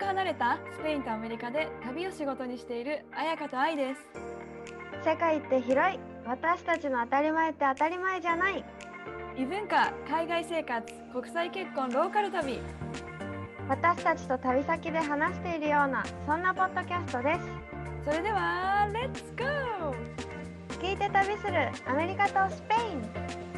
く離れたスペインとアメリカで旅を仕事にしている彩香と愛です。世界って広い。私たちの当たり前って当たり前じゃない。異文化、海外生活、国際結婚、ローカル旅。私たちと旅先で話しているようなそんなポッドキャストです。それでは、レッツゴー。聞いて旅するアメリカとスペイン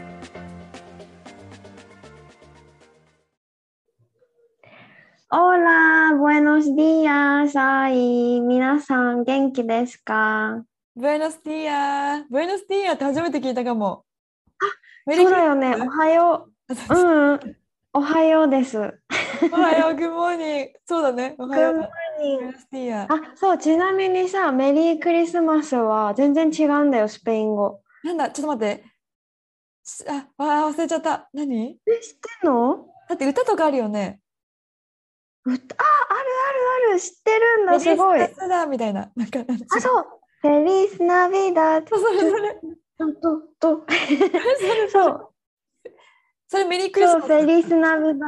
Hola, buenos días, ay, 皆さん元気ですか buenos días buenos días って初めて聞いたかも。あそうだよね、おはよう。うん、おはようです。おはよう、 good morning。そうだね、おはよう。あ、そう、ちなみにさ、メリークリスマスは全然違うんだよ、スペイン語。なんだ、ちょっと待って。しあ、忘れちゃった。何え、知ってんのだって歌とかあるよね。歌あ、あるあるある、知ってるんだ、すごい。メリークリスマスだみたいな。なんか、あ、そう。フェリスナビダそうそれそれ。ととと。そう、それメリークリスそう、マスフェリスナビダ。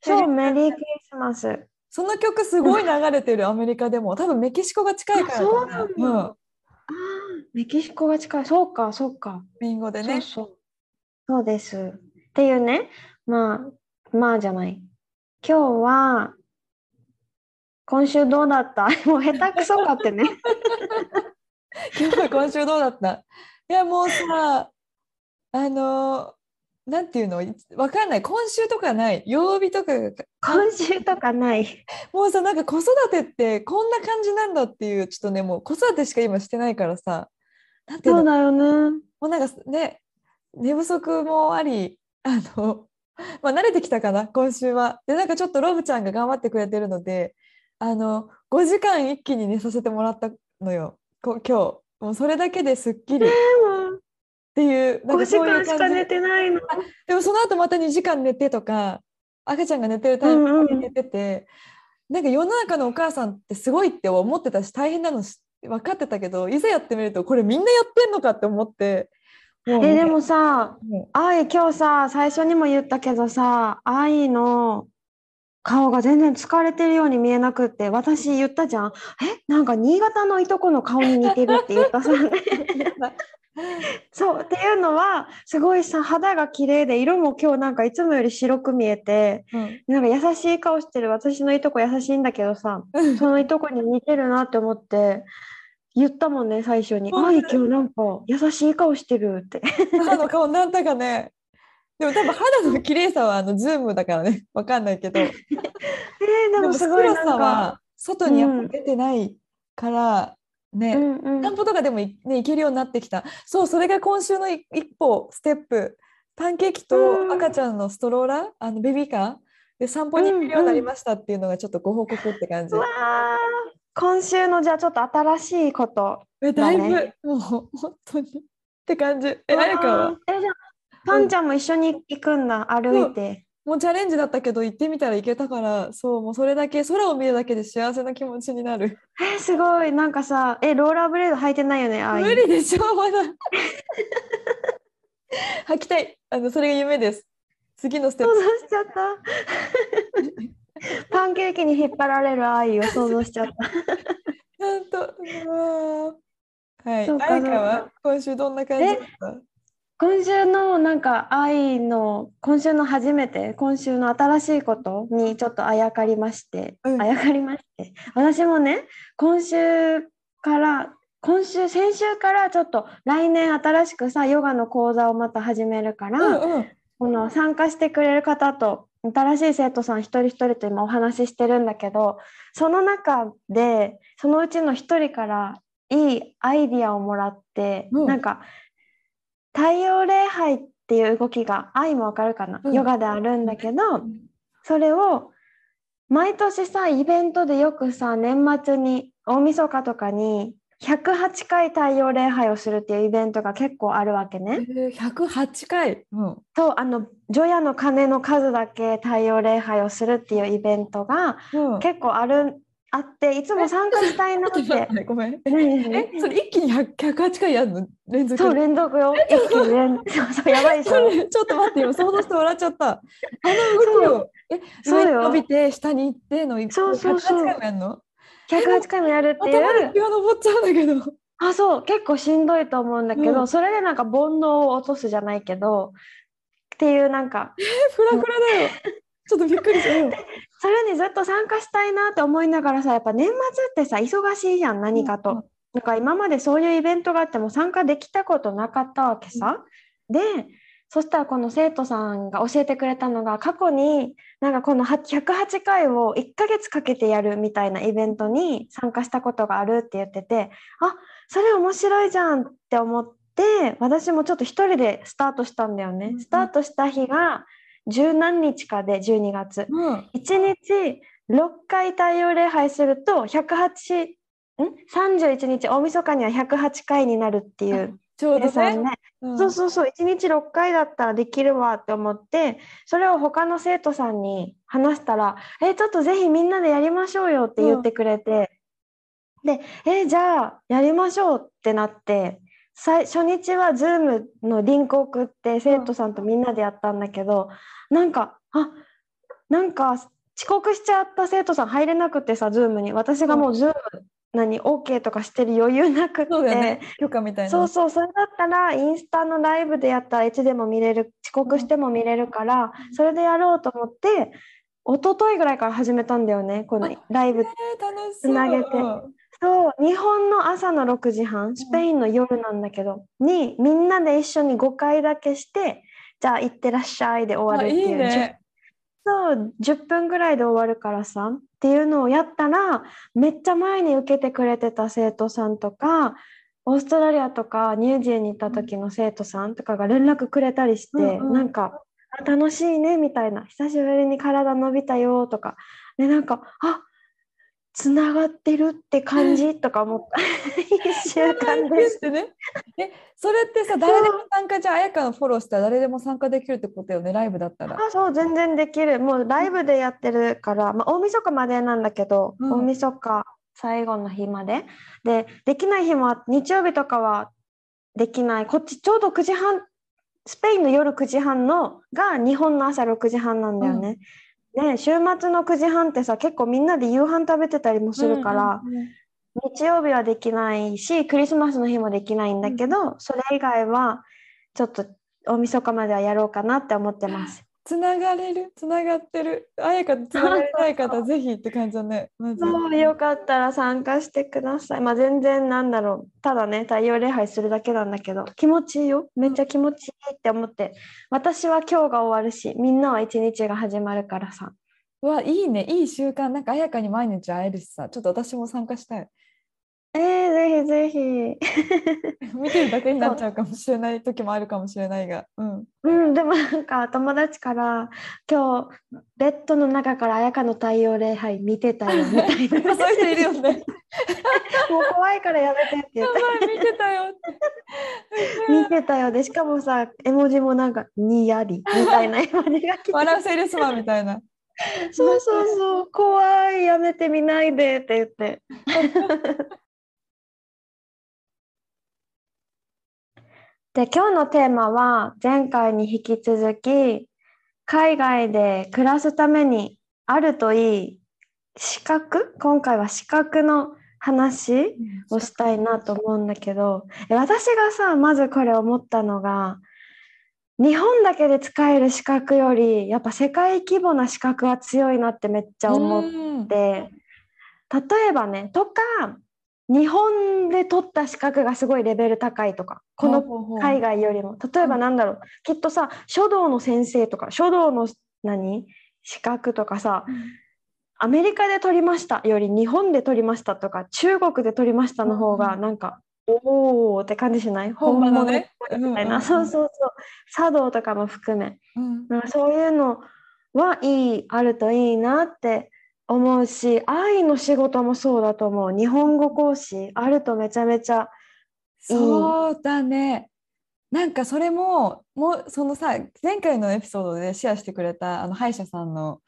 そう、メメリークリスマス。その曲すごい流れてるアメリカでも多分メキシコが近いからあそうなんだうん、あーメキシコが近い。そうか、そうか。スペイン語でねそうそう。そうです。っていうね、まあ、まあじゃない。今日は、今週どうだった？もう下手くそかってね。今日今週どうだった？いやもうさあのなんていうの？わかんない。今週とかない？曜日とかが今週とかない。もうさなんか子育てってこんな感じなんだっていうちょっとねもう子育てしか今してないからさ。なんていうの？そうだよね。もうなんかね寝不足もありあの、まあ、慣れてきたかな今週は。でなんかちょっとロブちゃんが頑張ってくれてるのであの5時間一気に寝させてもらったのよこ今日。もうそれだけですっきりっていうなん5かういう感じ間しか寝てないの。でもその後また2時間寝てとか赤ちゃんが寝てるタイミングで寝てて、なんか世の中のお母さんってすごいって思ってたし大変なのし分かってたけどいざやってみるとこれみんなやってんのかって思ってえ、でもさ、も愛、今日さ、最初にも言ったけどさ、愛の顔が全然疲れてるように見えなくって、私言ったじゃん。え、なんか新潟のいとこの顔に似てるって言ったさ。そう、っていうのは、すごいさ、肌が綺麗で、色も今日なんかいつもより白く見えて、う、うんなんか優しい顔してる。私のいとこ優しいんだけどさ、うんそのいとこに似てるなって思って、言ったもんね、最初に。本当愛、今日なんか優しい顔してるって。母の顔なんだかねでも多分肌の綺麗さはあのズームだからね。わかんないけど。えー、でもすごい白さなんか、は外にやっぱ出てないから、ね、うんうん。散歩とかでもいね、行けるようになってきた。そう、それが今週のい一歩、ステップ。パンケーキうん。と赤ちゃんのストローラー、あのベビーカー？で散歩に行けるようになりましたっていうのがちょっとご報告って感じ。うわー今週のじゃあちょっと新しいこと。えだいぶ、もう本当にって感じ。え、あやかは？えじゃあパンちゃんも一緒に行くんだ、歩いて。もうチャレンジだったけど行ってみたら行けたから、そう、もうそれだけ空を見るだけで幸せな気持ちになる。えーすごいなんかさ、えローラーブレード履いてないよね、愛無理でしょ、まだ。履きたい。あの、それが夢です。次のステッ想プ像しちゃった。パンケーキに引っ張られる愛を想像しちゃった。なんと、はい。あやかは？今週どんな感じ今週のなんか愛の今週の初めて今週の新しいことにちょっとあやかりまして、うん。あやかりまして。私もね今週から今週先週からちょっと来年新しくさヨガの講座をまた始めるから、うんうん。この参加してくれる方と新しい生徒さん一人一人と今お話ししてるんだけどその中でそのうちの一人からいいアイディアをもらって、うん。なんか太陽礼拝っていう動きが愛もわかるかな、うん。ヨガであるんだけど、それを毎年さイベントでよくさ年末に大晦日とかに108回太陽礼拝をするっていうイベントが結構あるわけえね。ー、108回。うん。とあの除夜の鐘の数だけ太陽礼拝をするっていうイベントがうん、結構あるあっていつも参加したいなって。ってごめん。え、それ一気に100 108回やるの連続？そう連続よ。一気に連そうそうやばいでしちょっと待って今 想像して笑っちゃった。あの動きをえそうよ上に伸びて下に行ってのそうそうそう108回もやるの108回もやるっていう。頭が昇っちゃうんだけど。あそう結構しんどいと思うんだけど、うんそれでなんか煩悩を落とすじゃないけどっていうなんかえフラフラだよ。ちょっとびっくりしたよ。それにずっと参加したいなって思いながらさやっぱ年末ってさ忙しいじゃん何かと。うんうんなんか今までそういうイベントがあっても参加できたことなかったわけさ。でそしたらこの生徒さんが教えてくれたのが過去になんかこの108回を1ヶ月かけてやるみたいなイベントに参加したことがあるって言っててあそれ面白いじゃんって思って私もちょっと一人でスタートしたんだよねうんうん。スタートした日が十何日かで12月。うん。1日6回太陽礼拝すると108ん？31日大晦日には108回になるっていうちょうどね。ね。うんそうそうそう1日6回だったらできるわって思ってそれを他の生徒さんに話したら「えちょっとぜひみんなでやりましょうよ」って言ってくれて、で「えじゃあやりましょう」ってなって最初日は Zoom のリンクを送って生徒さんとみんなでやったんだけど、なんかあなんか遅刻しちゃった生徒さん入れなくてさ Zoom に私がもう Zoom 何 OK とかしてる余裕なくって。そうだよね。許可みたいな。そうそう、それだったらインスタのライブでやったらいつでも見れる、遅刻しても見れるから、それでやろうと思って、一昨日ぐらいから始めたんだよね、このライブ。つ。なげてそう、日本の朝の6時半、スペインの夜なんだけど、にみんなで一緒に5回だけして、じゃあ行ってらっしゃいで終わるっていう。いね。そう10分ぐらいで終わるからさっていうのをやったらめっちゃ前に受けてくれてた生徒さんとかオーストラリアとかニュージーに行った時の生徒さんとかが連絡くれたりして、うんうん。なんかあ楽しいねみたいな。久しぶりに体伸びたよとか。でなんかあつながってるって感じ？とか思った。一週間でですね。え、それってさ、誰でも参加じゃあ、あやかのフォローしたら誰でも参加できるってことよね、ライブだったら。あそう全然できる。もうライブでやってるから、まあ、大晦日までなんだけど、うん。大晦日最後の日まで。でできない日もあ日曜日とかはできない。こっちちょうど9時半スペインの夜9時半のが日本の朝6時半なんだよね。で週末の9時半ってさ結構みんなで夕飯食べてたりもするから、うんうんうん日曜日はできないしクリスマスの日もできないんだけど、それ以外はちょっと大晦日まではやろうかなって思ってます。つながれる、つながってる？あやかとつながれない方、ぜひって感じだね。まず。そうよかったら参加してください。まあ全然なんだろう。ただね、太陽礼拝するだけなんだけど、気持ちいいよ。めっちゃ気持ちいいって思って。私は今日が終わるし、みんなは一日が始まるからさ。うわ、いいね、いい習慣。なんかあやかに毎日会えるしさ、ちょっと私も参加したい。えー、ぜひぜ 見てるだけになっちゃうかもしれない時もあるかもしれないが。うん。ひ。うん、でもなんか友達から、今日ベッドの中から綾香の太陽礼拝見てたよみたいな。そういう人いるよね。もう怖いからやめてって言やっばい、見てたよって。て。見てたよ。で、しかもさ、絵文字もなんか、にやりみたいな絵文字が来て。笑うセールスマンみたいな。そうそうそう、怖い、やめてみないでって言って。で、今日のテーマは前回に引き続き、海外で暮らすためにあるといい資格？今回は資格の話をしたいなと思うんだけど、え私がさ、まずこれ思ったのが、日本だけで使える資格より、やっぱ世界規模な資格は強いなってめっちゃ思っうん。て、例えばね、とか、日本で取った資格がすごいレベル高いとか、この海外よりも。例えばなんだろう、きっとさ、書道の先生とか、書道の何？資格とかさ、アメリカで取りましたより日本で取りましたとか中国で取りましたの方がうん。なんかおおって感じしない？本物ね。みたいな、うんうんうん。そうそうそう。茶道とかも含め。うん。なんかそういうのはいいあるといいなって思うし愛の仕事もそうだと思う。日本語講師あるとめちゃめちゃそうだね。なんかそれももうそのさ前回のエピソードでシェアしてくれたあの歯医者さんの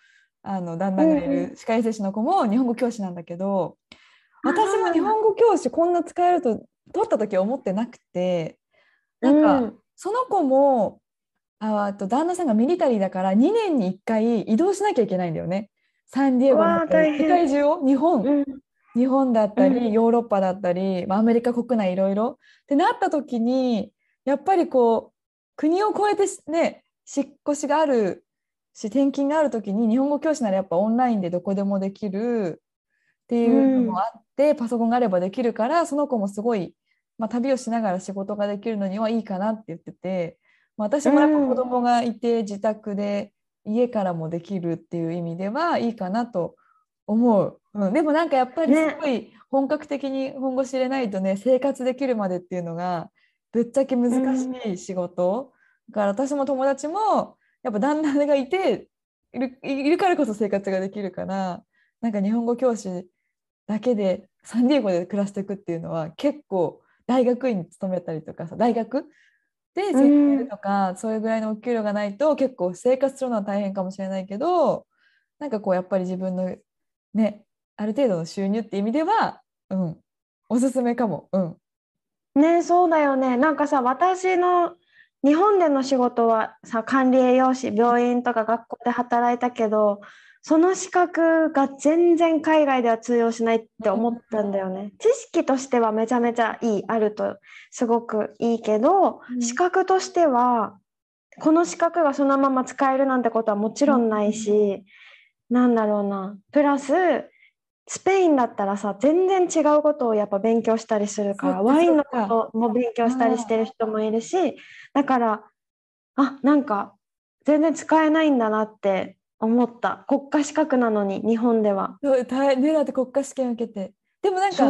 あの旦那がいうんる歯科衛生士の子も日本語教師なんだけどあ私も日本語教師こんな使えると取った時は思ってなくてなんか、うん。その子もああと旦那さんがミリタリーだから2年に1回移動しなきゃいけないんだよね。サンディエゴだったりうわー大変。世界中を日本、うん。日本だったり、うん。ヨーロッパだったり、まあ、アメリカ国内いろいろ。ってなった時にやっぱりこう国を越えてしね引っ越しがあるし転勤がある時に日本語教師ならやっぱオンラインでどこでもできるっていうのもあって、パソコンがあればできるからその子もすごい、まあ、旅をしながら仕事ができるのにはいいかなって言ってて、まあ、私もやっぱ子供がいて自宅で家からもできるっていう意味ではいいかなと思う、うん、でもなんかやっぱりねすごい本格的に本語知れないとね生活できるまでっていうのがぶっちゃけ難しい仕事、だから私も友達もやっぱ旦那がいているいるからこそ生活ができるからなんか日本語教師だけでサンディエゴで暮らしていくっていうのは結構大学院に勤めたりとかさ大学で先生とか、そういうぐらいのお給料がないと結構生活するのは大変かもしれないけどなんかこうやっぱり自分のねある程度の収入って意味では、うん、おすすめかも。うん。ねそうだよね。なんかさ私の日本での仕事はさ管理栄養士病院とか学校で働いたけどその資格が全然海外では通用しないって思ったんだよね。知識としてはめちゃめちゃいいあるとすごくいいけど、うん。資格としてはこの資格がそのまま使えるなんてことはもちろんないし、なんだろうな。プラススペインだったらさ全然違うことをやっぱ勉強したりするからワインのことも勉強したりしてる人もいるしだからあなんか全然使えないんだなって思った。国家資格なのに日本では。そう大ねだって国家試験受けて。でもなんかさ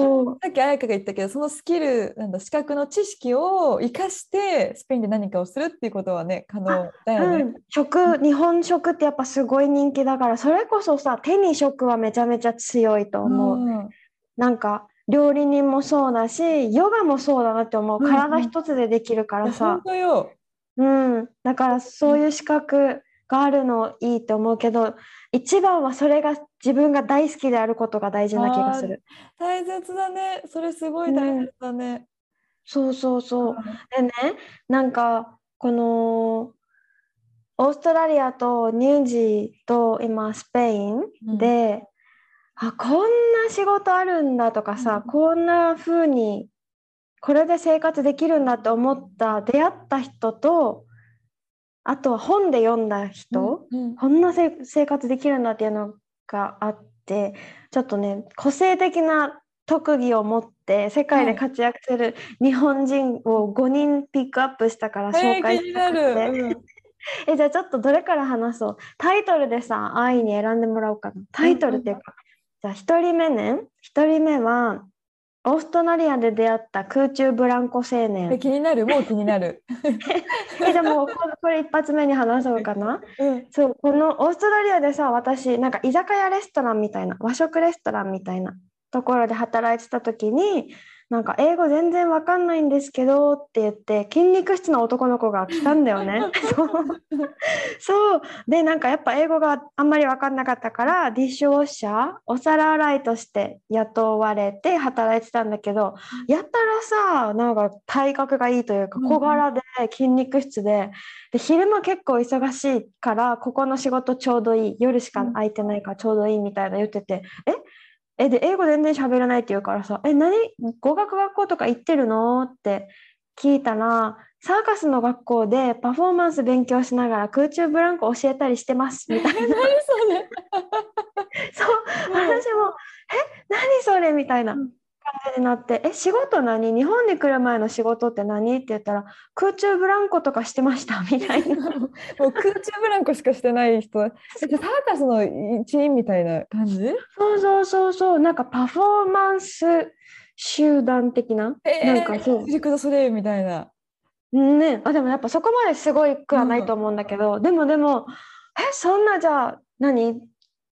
っき彩香が言ったけどそのスキルなんだ資格の知識を生かしてスペインで何かをするっていうことはね可能だよね。うん、食日本食ってやっぱすごい人気だからそれこそさ手に食はめちゃめちゃ強いと思う。うん。なんか料理人もそうだしヨガもそうだなって思う。うんうん。体一つでできるからさ。本、当よ。うん、だからそういう資格があるのいいと思うけど一番はそれが自分が大好きであることが大事な気がする。大切だね。それすごい大切だね。そうそうそう。でねなんかこのオーストラリアとニュージーと今スペインで、あこんな仕事あるんだとかさ、うんこんな風にこれで生活できるんだって思った出会った人とあとは本で読んだ人、うんうん。こんなせ生活できるんだっていうのがあってちょっとね個性的な特技を持って世界で活躍する日本人を5人ピックアップしたから紹えー介したくて、る。うん。えじゃあちょっとどれから話そう。タイトルでさ愛に選んでもらおうかな。タイトルっていうか、じゃあ1人目ね。1人目はオーストラリアで出会った空中ブランコ青え年気になる？もう気になる。えでもここれ一発目に話そうかな？うん。そうこのオーストラリアでさ私なんか居酒屋レストランみたいな和食レストランみたいなところで働いてた時になんか英語全然わかんないんですけどって言って筋肉質な男の子が来たんだよね。そう。そう。でなんかやっぱ英語があんまりわかんなかったからディッシュウォッシャーお皿洗いとして雇われて働いてたんだけどやったらさなんか体格がいいというかうん。小柄で筋肉質でで昼間結構忙しいからここの仕事ちょうどいい夜しか空いてないからちょうどいいみたいな言っててえ？えで英語全然喋らないって言うからさえ何？語学学校とか行ってるの？って聞いたらサーカスの学校でパフォーマンス勉強しながら空中ブランコ教えたりしてますみたいな。何それ？そう私もえ何それ？みたいな。うん感じになってえ仕事何？日本に来る前の仕事って何？って言ったら空中ブランコとかしてました みたいな。もう空中ブランコしかしてない人。えサーカスの一員みたいな感じ？そうそうそうそう。なんかパフォーマンス集団的な、なんかそう。シルク・ドゥ・ソレイユみたいな。ね。あでもやっぱそこまですごいくはないと思うんだけど、でもでもえそんなじゃあ何？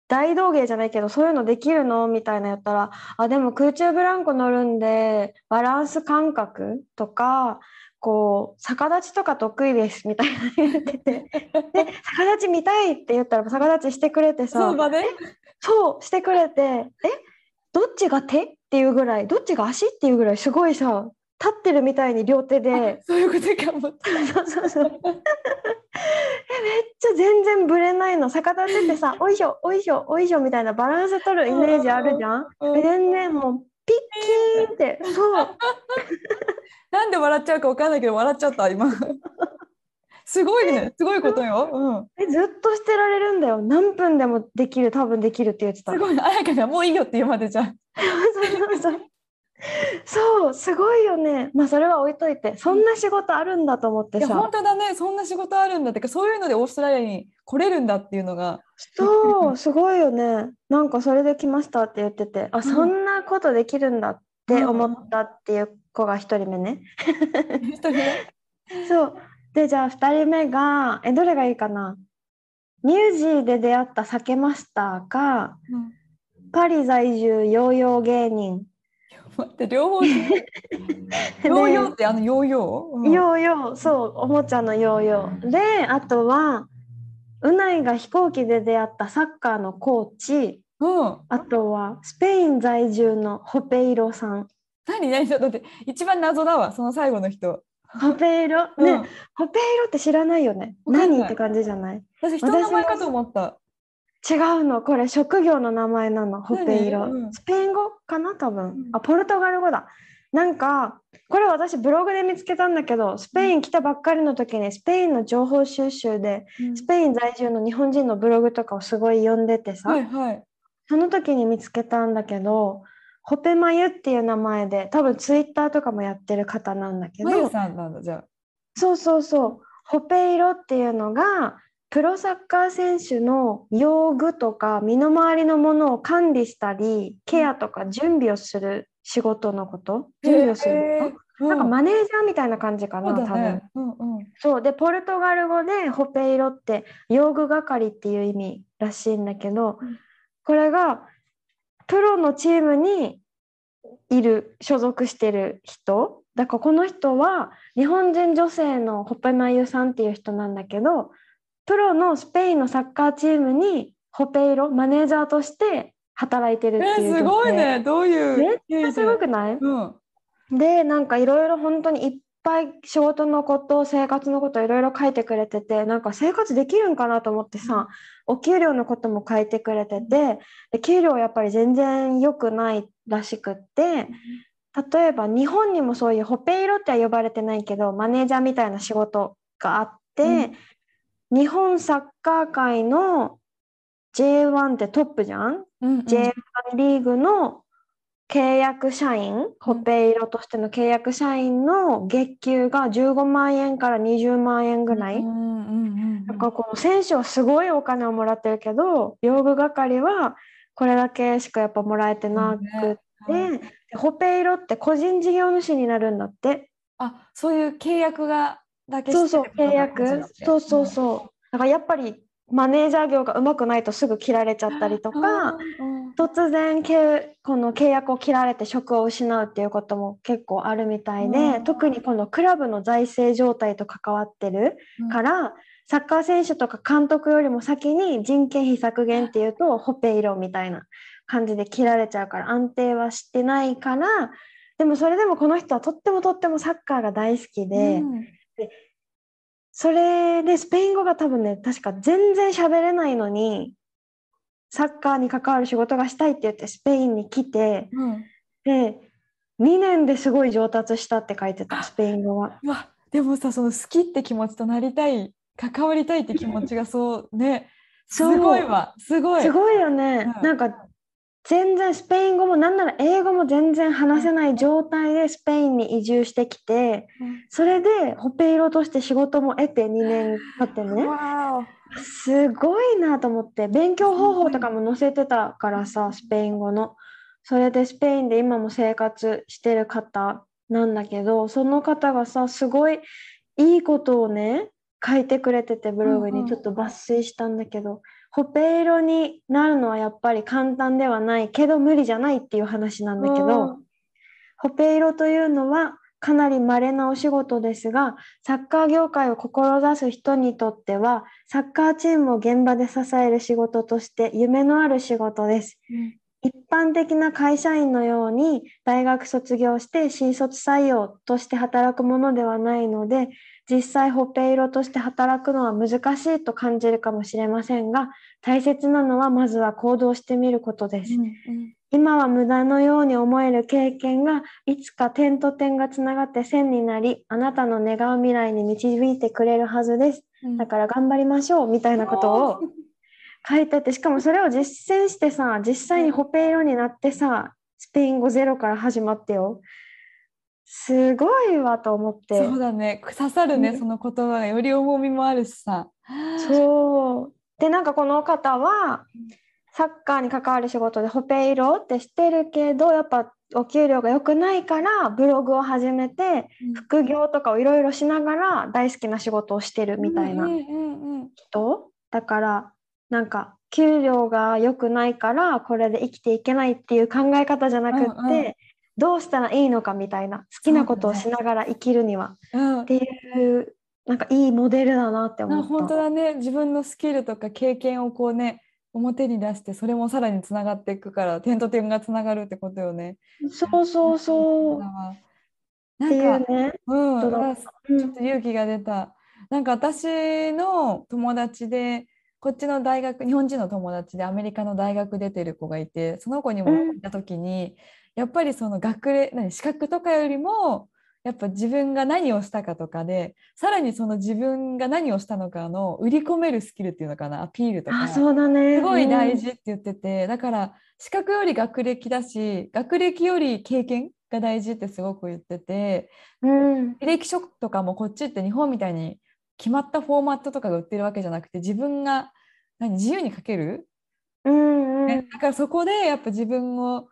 大道芸じゃないけどそういうのできるの？みたいなやったらあでも空中ブランコ乗るんでバランス感覚とかこう逆立ちとか得意ですみたいな言ってて。で逆立ち見たいって言ったら逆立ちしてくれてさ。そうだね。そうしてくれて。えどっちが手？っていうぐらいどっちが足？っていうぐらいすごいさ立ってるみたいに両手でそういうことかも。そうそうそう えめっちゃ全然ぶれないの逆立ちってさ おいしょおいしょおいしょみたいなバランス取るイメージあるじゃん？うん全然もうピッキーンってそう なんで笑っちゃうかわかんないけど笑っちゃった今。すごいね。すごいことよ。うん。えずっとしてられるんだよ何分でもできる多分できるって言ってたすごい。あやかがもういいよって言うまでじゃん。そうそうそう そうすごいよね。まあそれは置いといてそんな仕事あるんだと思っていや本さ当だね。そんな仕事あるんだって。かそういうのでオーストラリアに来れるんだっていうのが。そうすごいよね。なんかそれで来ましたって言っててあん。そんなことできるんだって思ったっていう子が一人目ね。一人ね そう。でじゃあ2人目がえどれがいいかな？ミュージーで出会った酒マスターかうん。パリ在住ヨーヨー芸人待って両方。ヨーヨーってあのヨーヨー？うん。ヨーヨーそうおもちゃのヨーヨー。であとはうないが飛行機で出会ったサッカーのコーチ。うん。あとはスペイン在住のホペイロさん。何何だって一番謎だわその最後の人。ホペイロ？ね、うん。ホペイロって知らないよね？何？って感じじゃない？私人の名前かと思った。違うの。これ職業の名前なの。ホペイロ、何うんスペイン語かな？多分、ん。あポルトガル語だ。なんかこれ私ブログで見つけたんだけどスペイン来たばっかりの時にスペインの情報収集でスペイン在住の日本人のブログとかをすごい読んでてさ、はいはい。その時に見つけたんだけどホペマユっていう名前で多分ツイッターとかもやってる方なんだけどまゆさんなんだじゃあ。そうそうそう。ホペイロっていうのが、プロサッカー選手の用具とか身の回りのものを管理したり、ケアとか準備をする仕事のこと？準備をする。なんかうんマネージャーみたいな感じかな、多分。うんうん。そう。で、ポルトガル語でホペイロって用具係っていう意味らしいんだけどうん、これがプロのチームにいる、所属してる人。だからこの人は日本人女性のホペマユさんっていう人なんだけど、プロのスペインのサッカーチームにホペイロ、マネージャーとして働いてるっていうえー、すごい。ね。どういうめっ経緯で。すごくない？うん。でなんかいろいろ本当にいっぱい仕事のこと生活のこといろいろ書いてくれててなんか生活できるんかなと思ってさ、お給料のことも書いてくれててで給料やっぱり全然良くないらしくって例えば日本にもそういうホペイロっては呼ばれてないけどマネージャーみたいな仕事があって、日本サッカー界の J1 ってトップじゃん？うんうん。J1 リーグの契約社員、ホペイロとしての契約社員の月給が15万円から20万円ぐらい？うんうんうんうんなんかこの選手はすごいお金をもらってるけど、用具係はこれだけしかやっぱもらえてなくって、はいでホペイロって個人事業主になるんだって。あ、そういう契約がだけそうそう契約。そうそうそう。だからやっぱりマネージャー業がうまくないとすぐ切られちゃったりとうん。か、うん突然けこの契約を切られて職を失うっていうことも結構あるみたいで、うん特にこのクラブの財政状態と関わってるから、サッカー選手とか監督よりも先に人件費削減っていうとホペイロみたいな感じで切られちゃうから安定はしてないからでもそれでもこの人はとってもとってもサッカーが大好きで、うんそれでスペイン語が多分ね確か全然喋れないのにサッカーに関わる仕事がしたいって言ってスペインに来てうん。で2年ですごい上達したって書いてたスペイン語は。うわでもさその好きって気持ちとなりたい関わりたいって気持ちがそうねすそう。ごいわすごい。すごいよね、うん。なんか全然スペイン語もなんなら英語も全然話せない状態でスペインに移住してきてうん。それでホペイロとして仕事も得て2年経ってね。わすごいなと思って。勉強方法とかも載せてたからさスペイン語の。それでスペインで今も生活してる方なんだけどその方がさすごいいいことをね書いてくれててブログにちょっと抜粋したんだけど、ホペ色になるのはやっぱり簡単ではないけど無理じゃないっていう話なんだけど、ホペ色というのはかなり稀なお仕事ですがサッカー業界を志す人にとってはサッカーチームを現場で支える仕事として夢のある仕事です。うん一般的な会社員のように大学卒業して新卒採用として働くものではないので実際ホペ色として働くのは難しいと感じるかもしれませんが大切なのはまずは行動してみることです。うんうん今は無駄のように思える経験がいつか点と点がつながって線になりあなたの願う未来に導いてくれるはずです。うんだから頑張りましょうみたいなことを 書いててしかもそれを実践してさ実際にホペ色になってさスペイン語ゼロから始まってよすごいわと思って。そうだね。刺さるね、うんその言葉が。より重みもあるしさ。そう。でなんかこの方はサッカーに関わる仕事でホペ色ってしてるけどやっぱお給料が良くないからブログを始めて副業とかをいろいろしながら大好きな仕事をしてるみたいな人？だからなんか給料が良くないからこれで生きていけないっていう考え方じゃなくって、どうしたらいいのかみたいな好きなことをしながら生きるには、うんっていうなんかいいモデルだなって思った。あ本当だね自分のスキルとか経験をこうね表に出してそれもさらにつながっていくから点と点がつながるってことよね。そうそうそう。だわっていなんか、うね。うん、ちうんょっと勇気が出た。なんか私の友達でこっちの大学日本人の友達でアメリカの大学出てる子がいてその子にもうんいた時に、やっぱりその学歴何資格とかよりもやっぱ自分が何をしたかとかでさらにその自分が何をしたのかの売り込めるスキルっていうのかなアピールとかあそうだね。すごい大うん事って言ってて、だから資格より学歴だし学歴より経験が大事ってすごく言っててうん。履歴書とかもこっちって日本みたいに決まったフォーマットとかが売ってるわけじゃなくて自分が何自由に書ける、うんうん。ねだからそこでやっぱ自分を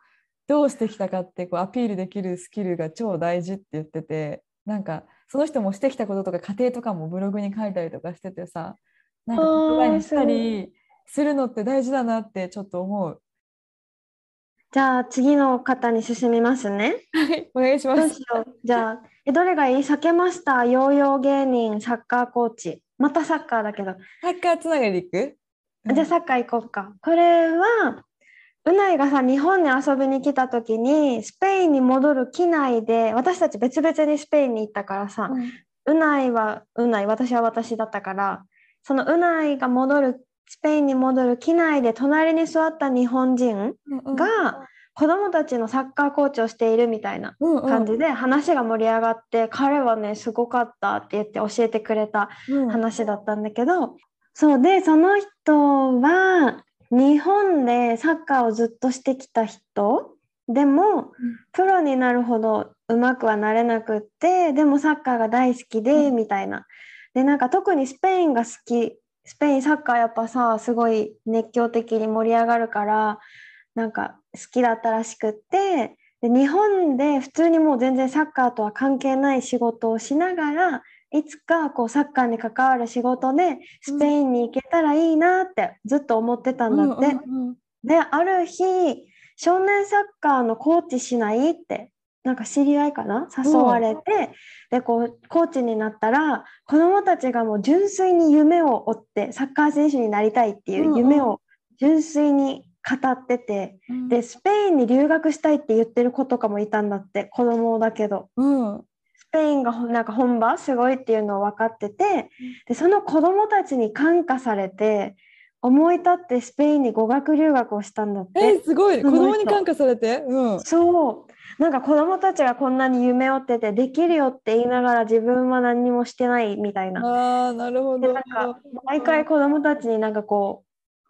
どうしてきたかってこうアピールできるスキルが超大事って言っててなんかその人もしてきたこととか家庭とかもブログに書いたりとかしててさなんか言葉にしたりするのって大事だなってちょっと思う。じゃあ次の方に進みますね。はい、お願いします。じゃあ、えどれがいい？避けました？ヨーヨー芸人、サッカーコーチ。またサッカーだけど。サッカーつながりでいく？じゃあサッカー行こうか。これは、うないがさ、日本に遊びに来た時に、スペインに戻る機内で、私たち別々にスペインに行ったからさ、うないはうない、私は私だったから、そのうないが戻る、スペインに戻る機内で隣に座った日本人うんが子供たちのサッカーコーチをしているみたいな感じで話が盛り上がって、彼はね、すごかったって言って教えてくれたうん。話だったんだけど、そうで、その人は日本でサッカーをずっとしてきた人でも、プロになるほどうまくはなれなくって、でもサッカーが大好きで、うん。みたいな。で、なんか特にスペインが好き、スペインサッカーやっぱさ、すごい熱狂的に盛り上がるから、なんか好きだったらしくって、で日本で普通にもう全然サッカーとは関係ない仕事をしながら、いつかこうサッカーに関わる仕事でスペインに行けたらいいなってずっと思ってたんだって。で、ある日、少年サッカーのコーチしないって、なんか知り合いかな？誘われて、で、こう、コーチになったら、子供たちがもう純粋に夢を追って、サッカー選手になりたいっていう夢を純粋に語ってて、うん。で、スペインに留学したいって言ってる子とかもいたんだって、子供だけど。うん。スペインがほなんか本場すごいっていうのを分かってて、でその子供たちに感化されて思い立ってスペインに語学留学をしたんだって。えーすごい。子供に感化されて、うん、そう。なんか子供たちがこんなに夢を追っててできるよって言いながら自分は何にもしてないみたいな。ああなるほど。でなんか毎回子供たちになんかこ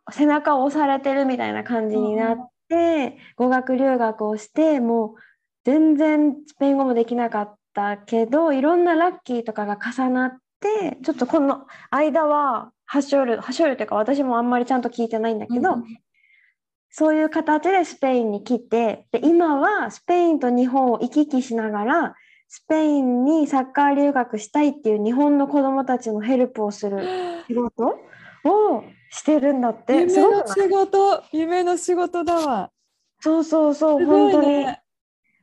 う背中を押されてるみたいな感じになって、語学留学をしてもう全然スペイン語もできなかったけどいろんなラッキーとかが重なってちょっとこの間ははしょるはしょるというか私もあんまりちゃんと聞いてないんだけど、うんそういう形でスペインに来てで今はスペインと日本を行き来しながらスペインにサッカー留学したいっていう日本の子どもたちのヘルプをする仕事をしてるんだって夢の仕事夢の仕事だわ。そうそうそうすごい本当に。ね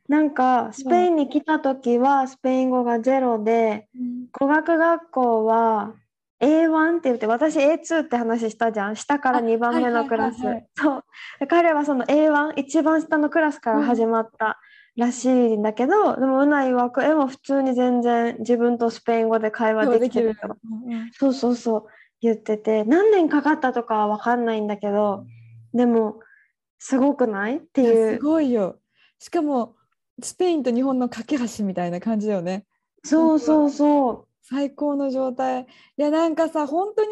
なんかスペインに来た時はスペイン語がゼロで語学学校は A1 って言って私 A2 って話したじゃん。下から2番目のクラス。そう。で彼はその A1 一番下のクラスから始まったらしいんだけど、でもうないわくえも普通に全然自分とスペイン語で会話できてるとか。うんうん。そうそうそう。言ってて何年かかったとかは分かんないんだけどでもすごくない？っていやすごいよ。しかもスペインと日本の架け橋みたいな感じだよね。そうそうそう。最高の状態。いやなんかさ本当に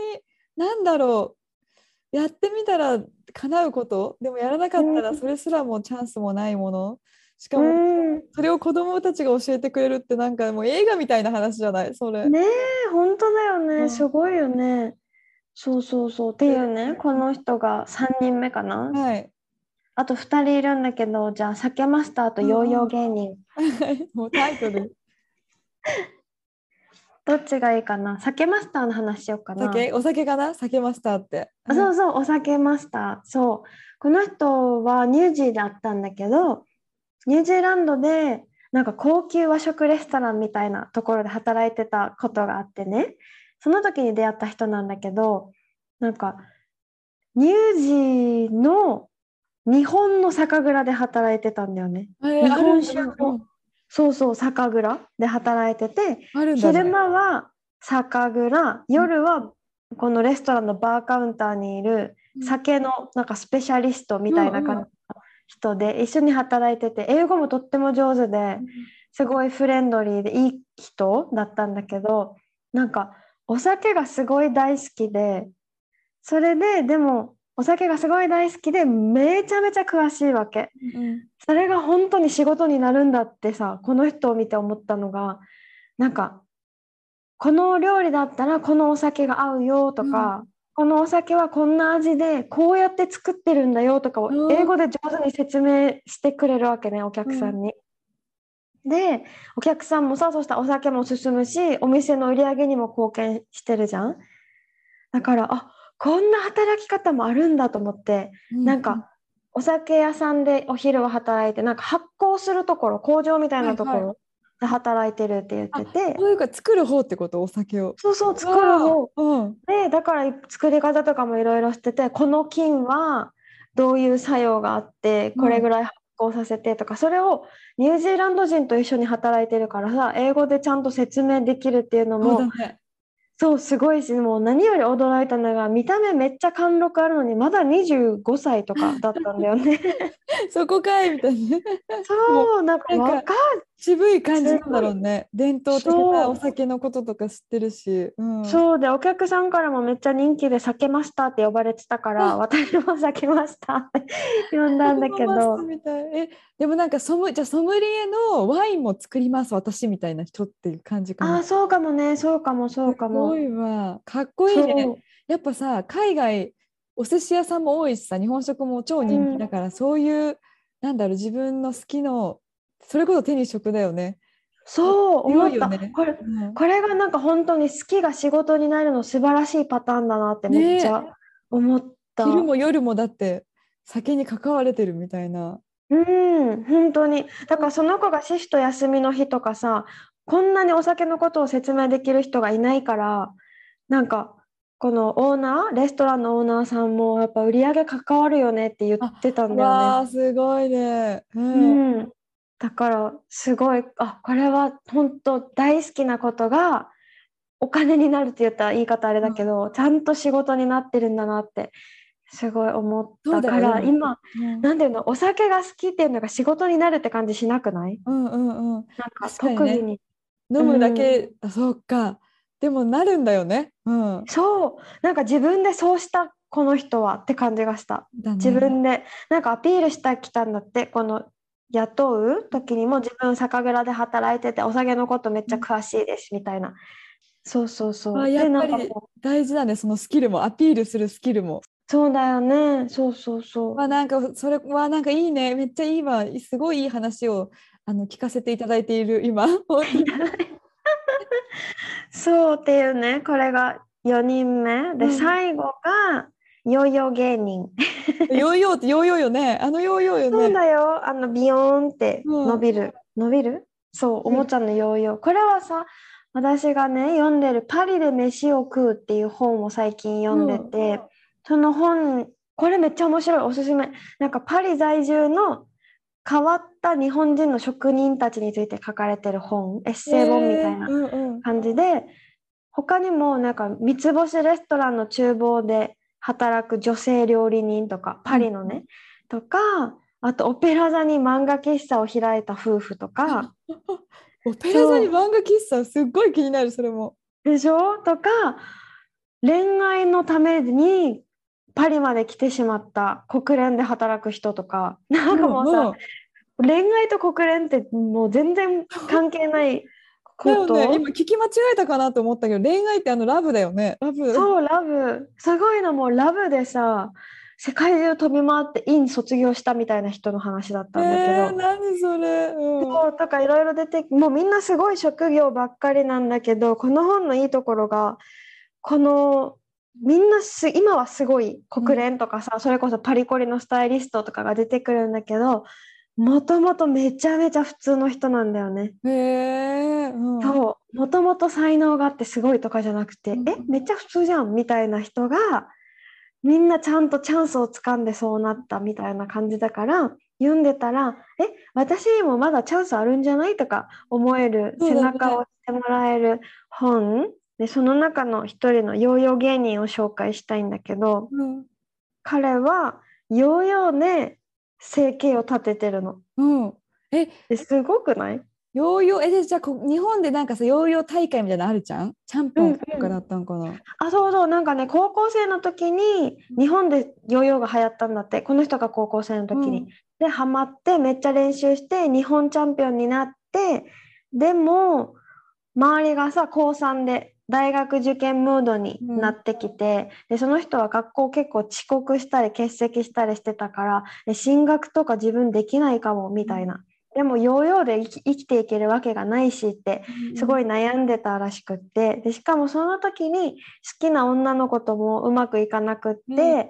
なんだろう。やってみたら叶うこと？でもやらなかったらうん。それすらもチャンスもないもの。しかうもん。それを子供たちが教えてくれるってなんかもう映画みたいな話じゃない？それ、ねえ本当だよね、うん。すごいよね。そうそうそう。っていうね。この人が3人目かな、はいあと2人いるんだけどじゃあ酒マスターとヨーヨー芸人、もうタイトル。どっちがいいかな？酒マスターの話しようかな。酒？お酒かな？酒マスターって。あそうそうお酒マスター。そう。この人はニュージーだったんだけどニュージーランドでなんか高級和食レストランみたいなところで働いてたことがあってね。その時に出会った人なんだけどなんかニュージーの日本の酒蔵で働いてたんだよね。えー日本酒あるんだ。をそうそう酒蔵で働いててね、昼間は酒蔵夜はこのレストランのバーカウンターにいるうん。酒のなんかスペシャリストみたいな感じの人で一緒に働いてて英語もとっても上手ですごいフレンドリーでいい人だったんだけどなんかお酒がすごい大好きでそれででもお酒がすごい大好きでめちゃめちゃ詳しいわけ。うんそれが本当に仕事になるんだってさこの人を見て思ったのがなんかこの料理だったらこのお酒が合うよとか、このお酒はこんな味でこうやって作ってるんだよとかをうん英語で上手に説明してくれるわけねお客さんに。でお客さんもさそうしたらお酒も進むしお店の売り上げにも貢献してるじゃん。だからあこんな働き方もあるんだと思ってうんなんかお酒屋さんでお昼は働いてなんか発酵するところ工場みたいなとこはいはろで働いてるって言ってて、そういうか作る方ってこと？お酒を。そうそう作る方。うん。でだからい作り方とかもいろいろしててこの菌はどういう作用があってこれぐらい発酵させてとか、それをニュージーランド人と一緒に働いてるからさ英語でちゃんと説明できるっていうのもそうすごいしもう何より驚いたのが見た目めっちゃ貫禄あるのにまだ25歳とかだったんだよね。そこかいみたいなそうなんか若い渋い感じなんだろうね。伝統的なお酒のこととか知ってるし、うん、そう。でお客さんからもめっちゃ人気で「酒マスター」って呼ばれてたからあ私も「酒マスター」って 呼んだんだけど。ーみたい。えでもなんかソムじゃあソムリエのワインも作ります私みたいな人っていう感じかな。ああそうかもね。そうかもそうかも。すごいわ。かっこいいね。やっぱさ海外お寿司屋さんも多いしさ日本食も超人気だから、そういうなんだろう自分の好きのそれこそ手に職だよね。そう思った、ねこれうんこれがなんか本当に好きが仕事になるの素晴らしいパターンだなってめっちゃ思った、昼も夜もだって酒に関われてるみたいな。うん本当にだからその子がシフト休みの日とかさこんなにお酒のことを説明できる人がいないからなんかこのオーナーレストランのオーナーさんもやっぱ売り上げ関わるよねって言ってたんだよわね。あすごいね。ううんん、だからすごいあこれは本当大好きなことがお金になるって言ったら言い方あれだけど、ちゃんと仕事になってるんだなってすごい思ったから今うん。ていうのお酒が好きっていうのが仕事になるって感じしなくない？うんうんうん。なんか特技に。飲むだけ、あそうか。でもなるんだよね。うん。そう。なんか自分でそうしたこの人はって感じがした。だね。自分でなんかアピールしたきたんだってこの雇う時にも自分酒蔵で働いててお酒のことめっちゃ詳しいですみたいなそうそうそうあやっぱり大事だねそのスキルもアピールするスキルも。そうだよね。そうそうそう。まあなんかそれはなんかいいねめっちゃいいわすごいいい話をあの聞かせていただいている今 そうっていうね、これが4人目。で、うん最後がヨーヨー芸人。ヨーヨーってヨーヨーよねあのヨーヨーよそうねだよ。あのビヨーンってうん伸びる。伸びる？そう、おもちゃのヨーヨー。これはさ、私がね、読んでるパリで飯を食うっていう本を最近読んでて、その本、これめっちゃ面白い。おすすめ。なんかパリ在住の変わった日本人の職人たちについて書かれてる本、エッセイ本みたいなへーうんうん感じで他にもなんか三つ星レストランの厨房で働く女性料理人とかパリのね、とかあとオペラ座に漫画喫茶を開いた夫婦とか。オペラ座に漫画喫茶すっごい気になるそれも。でしょ？とか恋愛のためにパリまで来てしまった国連で働く人とか。なんかもうさ、恋愛と国連ってもう全然関係ないだ。よね今聞き間違えたかなと思ったけど恋愛ってあのラブだよねラブそう、ラブ。すごいの、もうラブでさ、世界中飛び回って院卒業したみたいな人の話だったんだけど。えー、何それ、うんそうとかいろいろ出てもうみんなすごい職業ばっかりなんだけどこの本のいいところがこのみんなす今はすごい国連とかさ、それこそパリコリのスタイリストとかが出てくるんだけどもともとめちゃめちゃ普通の人なんだよね。へえうん。そう。もともと才能があってすごいとかじゃなくて、うん。えめっちゃ普通じゃんみたいな人がみんなちゃんとチャンスをつかんでそうなったみたいな感じだから読んでたらえ私にもまだチャンスあるんじゃない？とか思える背中を押してもらえる本。でその中の一人のヨーヨー芸人を紹介したいんだけどうん。彼はヨーヨーで生計を立ててるの。うん。えですごくない？ヨーヨーえでじゃあこ日本でなんかさヨーヨー大会みたいなのあるじゃん？チャンピオンとかだったんかな、あ、そうそう、なんかね、高校生の時に日本でヨーヨーが流行ったんだって、この人が高校生の時に。で、ハマって、めっちゃ練習して、日本チャンピオンになって、でも、周りがさ、高3で大学受験ムードになってきて、で、その人は学校結構遅刻したり欠席したりしてたから、え進学とか自分できないかも、みたいな。でも、ヨーヨーで生きていけるわけがないしって、すごいい悩んでたらしくってでしかもその時に好きな女の子ともうまくいかなくって、うん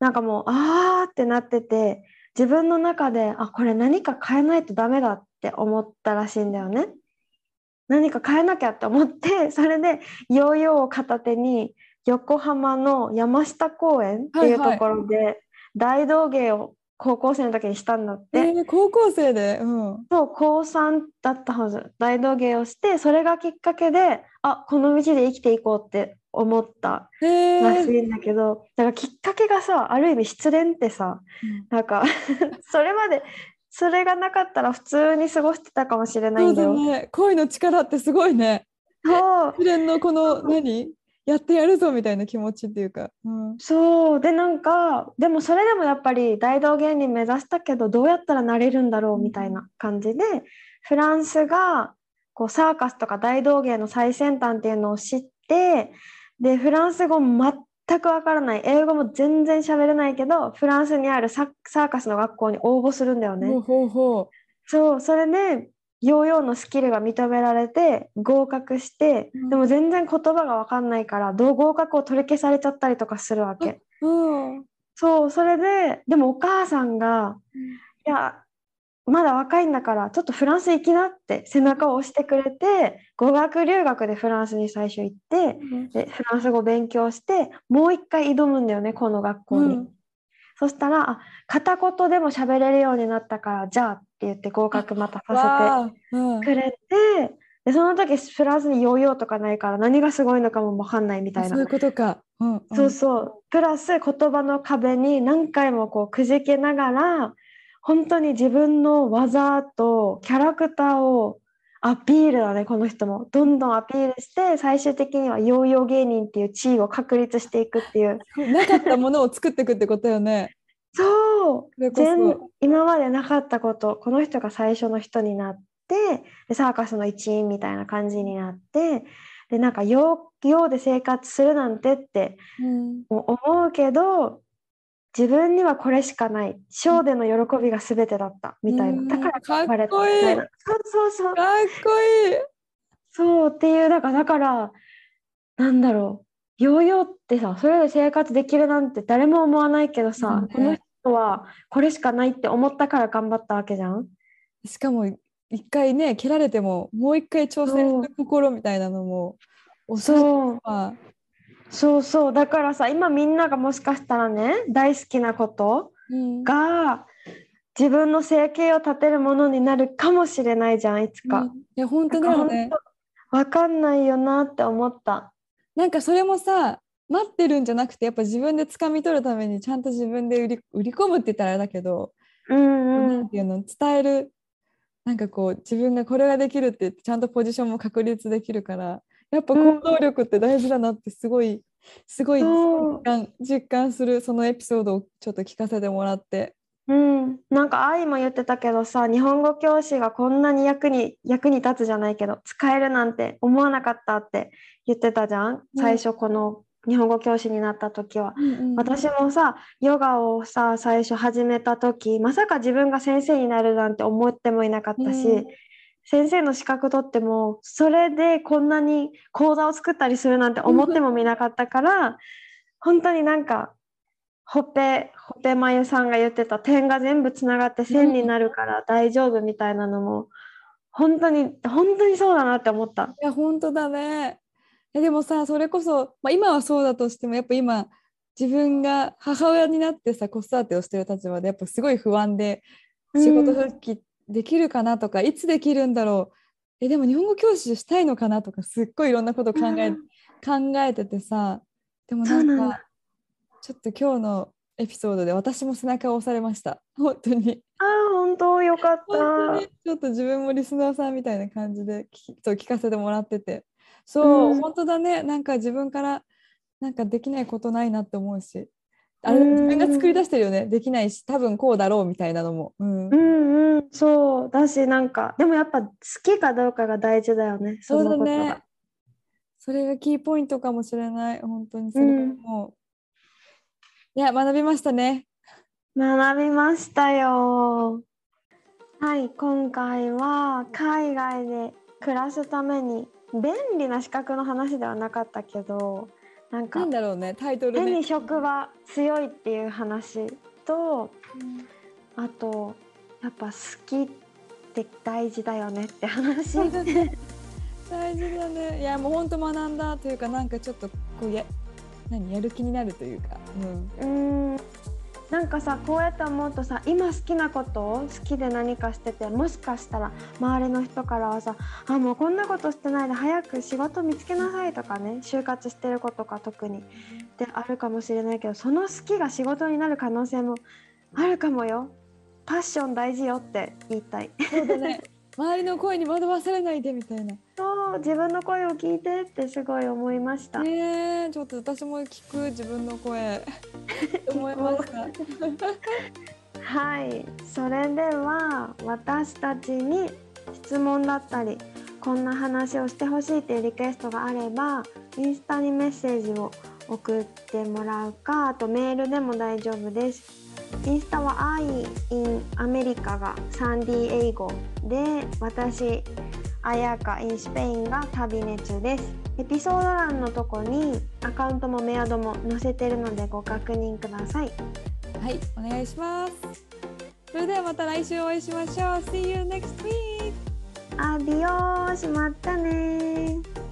なんかもうあーってなってて自分の中であこれ何か変えないとダメだって思ったらしいんだよね。何か変えなきゃって思って それでヨーヨーを片手に横浜の山下公園っていうところで大道芸を高校生の時にしたんだって。えー高校生で？うん。そう高3だったはず。大道芸をしてそれがきっかけであこの道で生きていこうって思ったへらしえいんだけど、だからきっかけがさある意味失恋ってさなんか それまでそれがなかったら普通に過ごしてたかもしれないそうんだだよ。ね。恋の力ってすごいね。そう。試練のこの何？やってやるぞみたいな気持ちっていうか、うん、そう。でなんかでもそれでもやっぱり大道芸人目指したけどどうやったらなれるんだろうみたいな感じでフランスがこうサーカスとか大道芸の最先端っていうのを知ってでフランス語全くわからない。英語も全然喋れないけどフランスにあるササーカスの学校に応募するんだよね。ほう。ほうほそうそれでヨーヨーのスキルが認められて合格して、うん。でも全然言葉がわかんないから同合格を取り消されちゃったりとかするわけ。う、うん、そうそれででもお母さんが「いやまだ若いんだからちょっとフランス行きな」って背中を押してくれて語学留学でフランスに最初行ってでフランス語勉強してもう一回挑むんだよねこの学校に。うんそしたらあ片言でも喋れるようになったからじゃあって言って合格またさせてくれてでその時フランスにヨーヨーとかないから何がすごいのかも分かんないみたいなそういうことか。うんうんそうそう。プラス言葉の壁に何回もこうくじけながら、本当に自分の技とキャラクターをアピールだね、この人も。どんどんアピールして、最終的にはヨーヨー芸人っていう地位を確立していくっていう。なかったものを作っていくってことよね。そう全今までなかったこと、この人が最初の人になって、でサーカスの一員みたいな感じになって、で、なんかヨーヨーで生活するなんてって思うけど自分にはこれしかない。ショーでの喜びが全てだったみたいな、うん。だからかっこいい。そうそうそう。かっこいい。そうっていうだからだからなんだろう。ヨーヨーってさそれで生活できるなんて誰も思わないけどさ、うん。ねこの人はこれしかないって思ったから頑張ったわけじゃん。しかも一回ね蹴られてももう一回挑戦する心みたいなのも抑えてそう。はそうそう。だからさ今みんながもしかしたらね大好きなことうん。が自分の生計を立てるものになるかもしれないじゃんいつか。うん。いや本当だよね。わかんないよなって思った。なんかそれもさ待ってるんじゃなくてやっぱ自分で掴み取るためにちゃんと自分で売り売り込むって言ったらあれだけど、うんうん。なんていうの伝える。なんかこう自分がこれができるってちゃんとポジションも確立できるからやっぱ行動力って大事だなってすごいすごい実感実感するそのエピソードをちょっと聞かせてもらって。うん、なんか愛も言ってたけどさ日本語教師がこんなに役に役に立つじゃないけど使えるなんて思わなかったって言ってたじゃん？最初この日本語教師になった時は。私もさヨガをさ最初始めた時まさか自分が先生になるなんて思ってもいなかったし、うん先生の資格取ってもそれでこんなに講座を作ったりするなんて思ってもみなかったから、本当になんかほっぺほっぺまゆさんが言ってた点が全部つながって線になるから大丈夫みたいなのも本当に本当にそうだなって思った。いや本当だね。えでもさそれこそ、まあ、今はそうだとしてもやっぱ今自分が母親になってさ子育てをしてる立場でやっぱすごい不安で仕事復帰できるかなとか、いつできるんだろう。えでも日本語教師したいのかなとかすっごいいろんなこと考え,、うん考えててさ。でもなんかちょっと今日のエピソードで私も背中を押されました。本当に。ああ本当よかっ本当たに。ちょっと自分もリスナーさんみたいな感じで聞きそう聞かせてもらってて。そう、うん。本当だね。なんか自分からなんかできないことないなって思うしあれうん。自分が作り出してるよね。できないし多分こうだろうみたいなのも、うん。うんうん、そうだしなんかでもやっぱ好きかどうかが大事だよね。そうだね。それがキーポイントかもしれない。本当に。それはも。う、いや学びましたね。学びましたよ。はい今回は海外で暮らすために便利な資格の話ではなかったけどなんかなんだろうねタイトルね。手に職は強いっていう話とあとやっぱ好きって大事だよねって話。大事だね。いやもう本当学んだというかなんかちょっとこうや何やる気になるというか、うん、うーんなんかさこうやって思うとさ今好きなことを好きで何かしててもしかしたら周りの人からはさ「あもうこんなことしてないで早く仕事見つけなさい」とかね就活してる子とか特にってあるかもしれないけどその好きが仕事になる可能性もあるかもよ。パッション大事よって言いたい。そうだね周りの声に惑わされないでみたいなそう自分の声を聞いてってすごい思いました。ねえちょっと私も聞く自分の声 思いました はい、それでは私たちに質問だったりこんな話をしてほしいっていうリクエストがあればインスタにメッセージを送ってもらうかあとメールでも大丈夫です。インスタは I in アメリカがサンディエイゴで私あやか in スペインが旅熱です。エピソード欄のとこにアカウントもメアドも載せてるのでご確認ください。はいお願いしますそれではまた来週お会いしましょう See you next week アディオーしまったねー